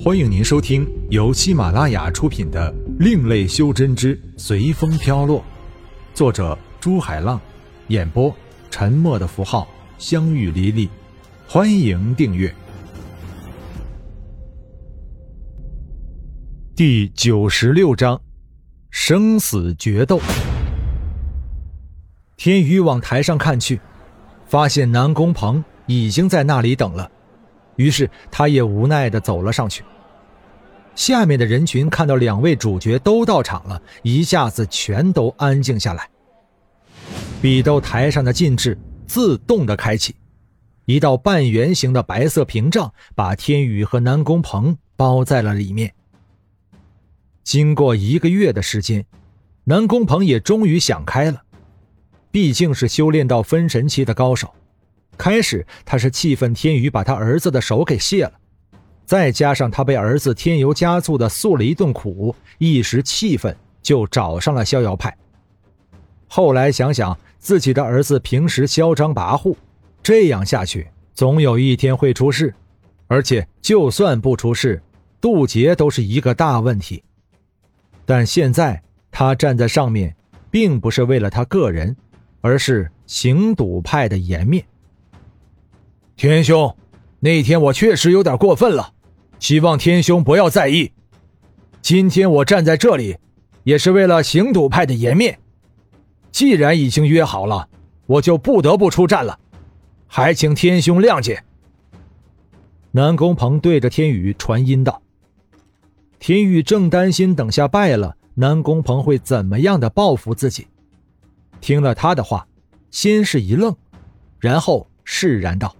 欢迎您收听由喜马拉雅出品的《另类修真之随风飘落》，作者朱海浪，演播沉默的符号、相遇离离。欢迎订阅。第九十六章：生死决斗。天宇往台上看去，发现南宫鹏已经在那里等了。于是他也无奈地走了上去。下面的人群看到两位主角都到场了，一下子全都安静下来。比斗台上的禁制自动的开启，一道半圆形的白色屏障把天宇和南宫鹏包在了里面。经过一个月的时间，南宫鹏也终于想开了，毕竟是修炼到分神期的高手。开始他是气愤天宇把他儿子的手给卸了，再加上他被儿子添油加醋的诉了一顿苦，一时气愤就找上了逍遥派。后来想想自己的儿子平时嚣张跋扈，这样下去总有一天会出事，而且就算不出事，渡劫都是一个大问题。但现在他站在上面，并不是为了他个人，而是行赌派的颜面。天兄，那天我确实有点过分了，希望天兄不要在意。今天我站在这里，也是为了行赌派的颜面。既然已经约好了，我就不得不出战了，还请天兄谅解。南宫鹏对着天宇传音道：“天宇正担心等下败了，南宫鹏会怎么样的报复自己。听了他的话，先是一愣，然后释然道。”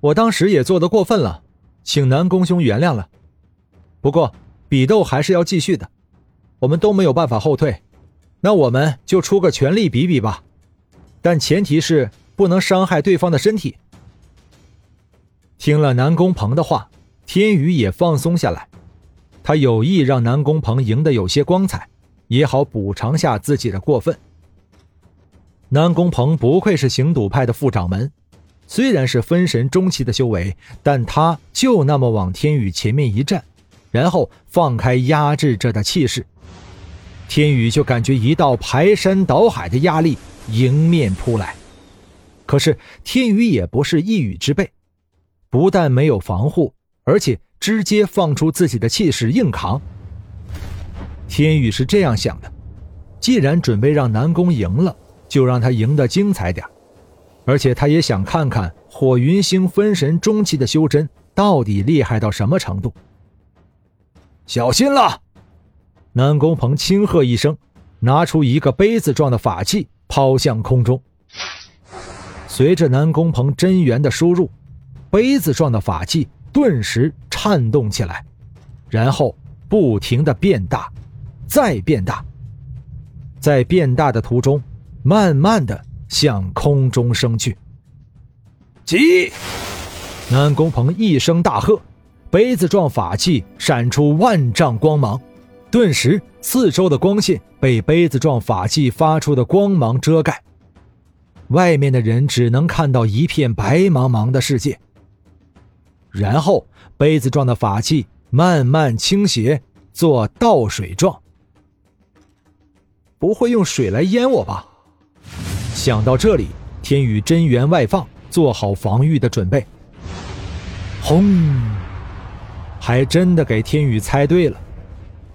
我当时也做的过分了，请南宫兄原谅了。不过比斗还是要继续的，我们都没有办法后退，那我们就出个全力比比吧，但前提是不能伤害对方的身体。听了南宫鹏的话，天宇也放松下来，他有意让南宫鹏赢得有些光彩，也好补偿下自己的过分。南宫鹏不愧是行赌派的副掌门。虽然是分神中期的修为，但他就那么往天宇前面一站，然后放开压制着的气势，天宇就感觉一道排山倒海的压力迎面扑来。可是天宇也不是一羽之辈，不但没有防护，而且直接放出自己的气势硬扛。天宇是这样想的：既然准备让南宫赢了，就让他赢得精彩点儿。而且他也想看看火云星分神中期的修真到底厉害到什么程度。小心了！南宫鹏轻喝一声，拿出一个杯子状的法器抛向空中。随着南宫鹏真元的输入，杯子状的法器顿时颤动起来，然后不停的变大，再变大，在变大的途中，慢慢的。向空中升去。急！南宫鹏一声大喝，杯子状法器闪出万丈光芒，顿时四周的光线被杯子状法器发出的光芒遮盖，外面的人只能看到一片白茫茫的世界。然后，杯子状的法器慢慢倾斜，做倒水状。不会用水来淹我吧？想到这里，天宇真元外放，做好防御的准备。轰！还真的给天宇猜对了。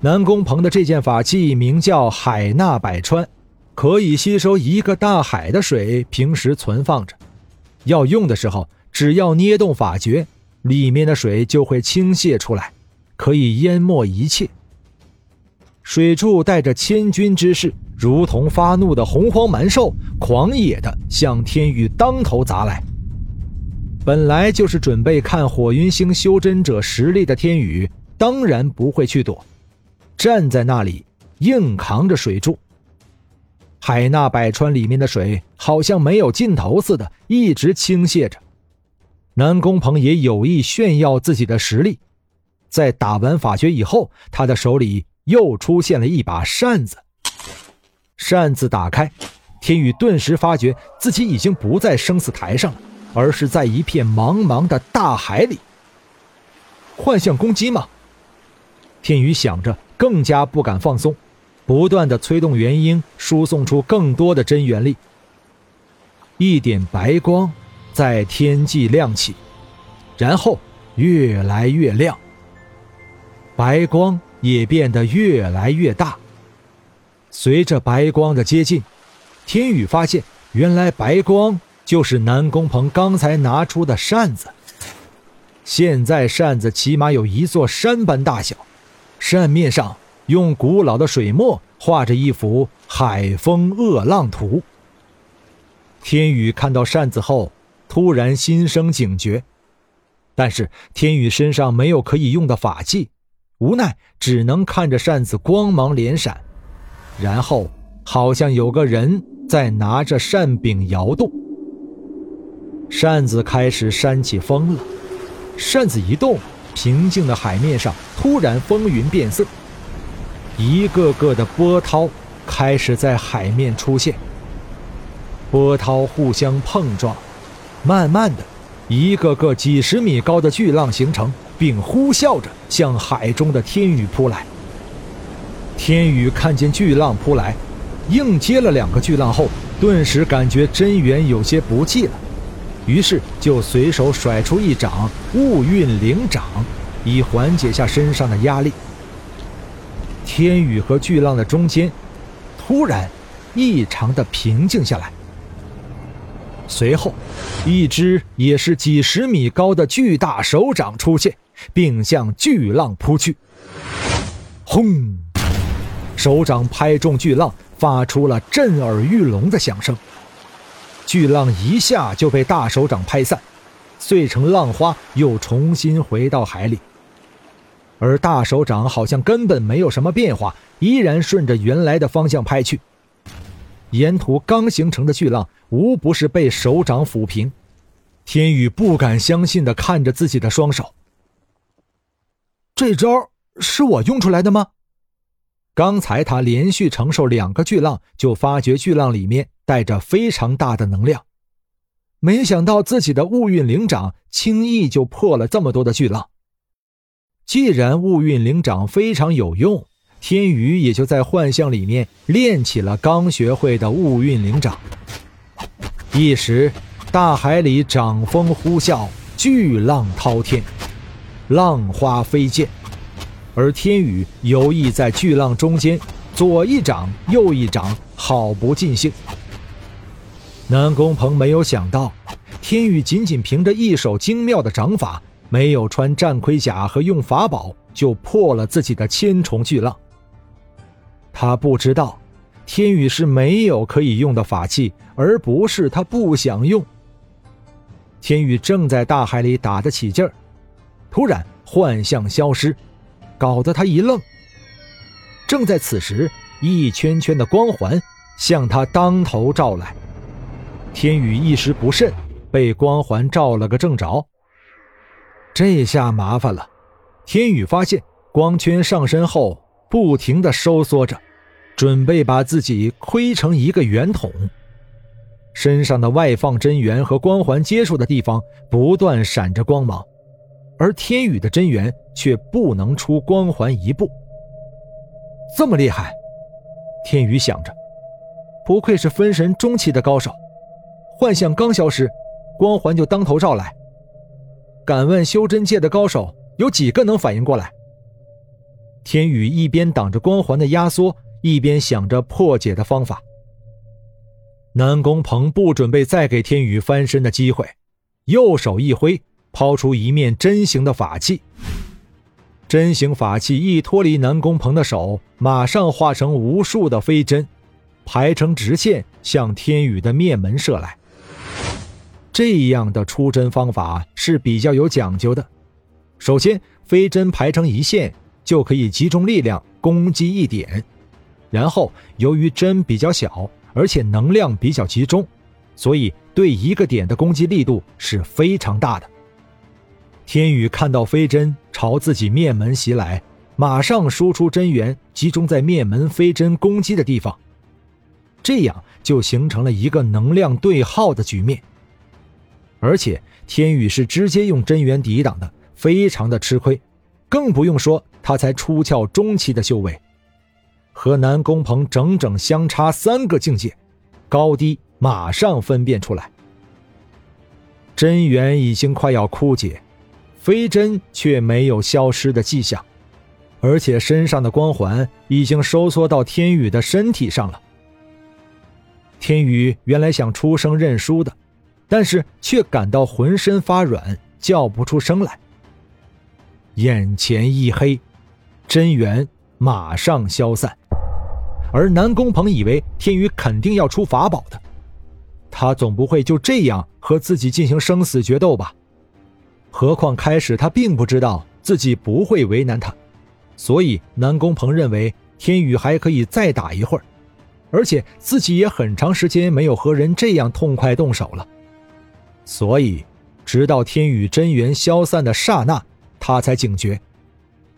南宫鹏的这件法器名叫海纳百川，可以吸收一个大海的水，平时存放着。要用的时候，只要捏动法诀，里面的水就会倾泻出来，可以淹没一切。水柱带着千钧之势。如同发怒的洪荒蛮兽，狂野的向天宇当头砸来。本来就是准备看火云星修真者实力的天宇，当然不会去躲，站在那里硬扛着水柱。海纳百川里面的水好像没有尽头似的，一直倾泻着。南宫鹏也有意炫耀自己的实力，在打完法诀以后，他的手里又出现了一把扇子。扇子打开，天宇顿时发觉自己已经不在生死台上了，而是在一片茫茫的大海里。幻象攻击吗？天宇想着，更加不敢放松，不断的催动元婴，输送出更多的真元力。一点白光在天际亮起，然后越来越亮。白光也变得越来越大。随着白光的接近，天宇发现，原来白光就是南宫鹏刚才拿出的扇子。现在扇子起码有一座山般大小，扇面上用古老的水墨画着一幅海风恶浪图。天宇看到扇子后，突然心生警觉，但是天宇身上没有可以用的法器，无奈只能看着扇子光芒连闪，然后好像有个人在拿着扇柄摇动，扇子开始扇起风了。扇子一动，平静的海面上突然风云变色，一个个的波涛开始在海面出现。波涛互相碰撞，慢慢的，一个个几十米高的巨浪形成，并呼啸着向海中的天宇扑来。天宇看见巨浪扑来，硬接了两个巨浪后，顿时感觉真元有些不济了。于是就随手甩出一掌雾韵灵掌，以缓解下身上的压力。天宇和巨浪的中间，突然异常的平静下来。随后，一只也是几十米高的巨大手掌出现，并向巨浪扑去。轰！手掌拍中巨浪，发出了震耳欲聋的响声。巨浪一下就被大手掌拍散，碎成浪花，又重新回到海里。而大手掌好像根本没有什么变化，依然顺着原来的方向拍去。沿途刚形成的巨浪，无不是被手掌抚平。天宇不敢相信地看着自己的双手。这招是我用出来的吗？刚才他连续承受两个巨浪，就发觉巨浪里面带着非常大的能量，没想到自己的雾韵灵掌轻易就破了这么多的巨浪。既然雾韵灵掌非常有用，天宇也就在幻象里面练起了刚学会的雾韵灵掌。一时，大海里掌风呼啸，巨浪滔天，浪花飞溅。而天宇游弋在巨浪中间，左一掌，右一掌，好不尽兴。南宫鹏没有想到，天宇仅仅凭着一手精妙的掌法，没有穿战盔甲和用法宝，就破了自己的千重巨浪。他不知道，天宇是没有可以用的法器，而不是他不想用。天宇正在大海里打得起劲儿，突然幻象消失。搞得他一愣。正在此时，一圈圈的光环向他当头照来，天宇一时不慎，被光环照了个正着。这下麻烦了，天宇发现光圈上身后不停的收缩着，准备把自己亏成一个圆筒。身上的外放真元和光环接触的地方不断闪着光芒。而天宇的真元却不能出光环一步，这么厉害！天宇想着，不愧是分神中期的高手，幻象刚消失，光环就当头照来。敢问修真界的高手有几个能反应过来？天宇一边挡着光环的压缩，一边想着破解的方法。南宫鹏不准备再给天宇翻身的机会，右手一挥。抛出一面针形的法器，针形法器一脱离南宫鹏的手，马上化成无数的飞针，排成直线向天宇的面门射来。这样的出针方法是比较有讲究的。首先，飞针排成一线，就可以集中力量攻击一点。然后，由于针比较小，而且能量比较集中，所以对一个点的攻击力度是非常大的。天宇看到飞针朝自己面门袭来，马上输出真元，集中在面门飞针攻击的地方，这样就形成了一个能量对耗的局面。而且天宇是直接用真元抵挡的，非常的吃亏，更不用说他才出窍中期的修为，和南宫鹏整整相差三个境界，高低马上分辨出来。真元已经快要枯竭，飞针却没有消失的迹象，而且身上的光环已经收缩到天宇的身体上了。天宇原来想出声认输的，但是却感到浑身发软，叫不出声来。眼前一黑，真元马上消散，而南宫鹏以为天宇肯定要出法宝的。他总不会就这样和自己进行生死决斗吧？何况开始他并不知道自己不会为难他，所以南宫鹏认为天宇还可以再打一会儿，而且自己也很长时间没有和人这样痛快动手了。所以，直到天宇真元消散的刹那，他才警觉，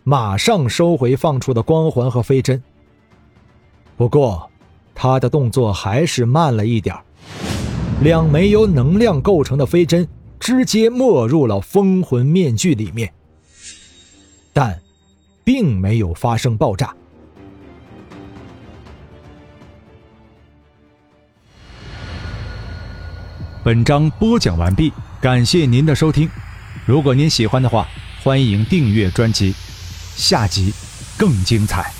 马上收回放出的光环和飞针。不过，他的动作还是慢了一点。两枚由能量构成的飞针直接没入了封魂面具里面，但并没有发生爆炸。本章播讲完毕，感谢您的收听。如果您喜欢的话，欢迎订阅专辑，下集更精彩。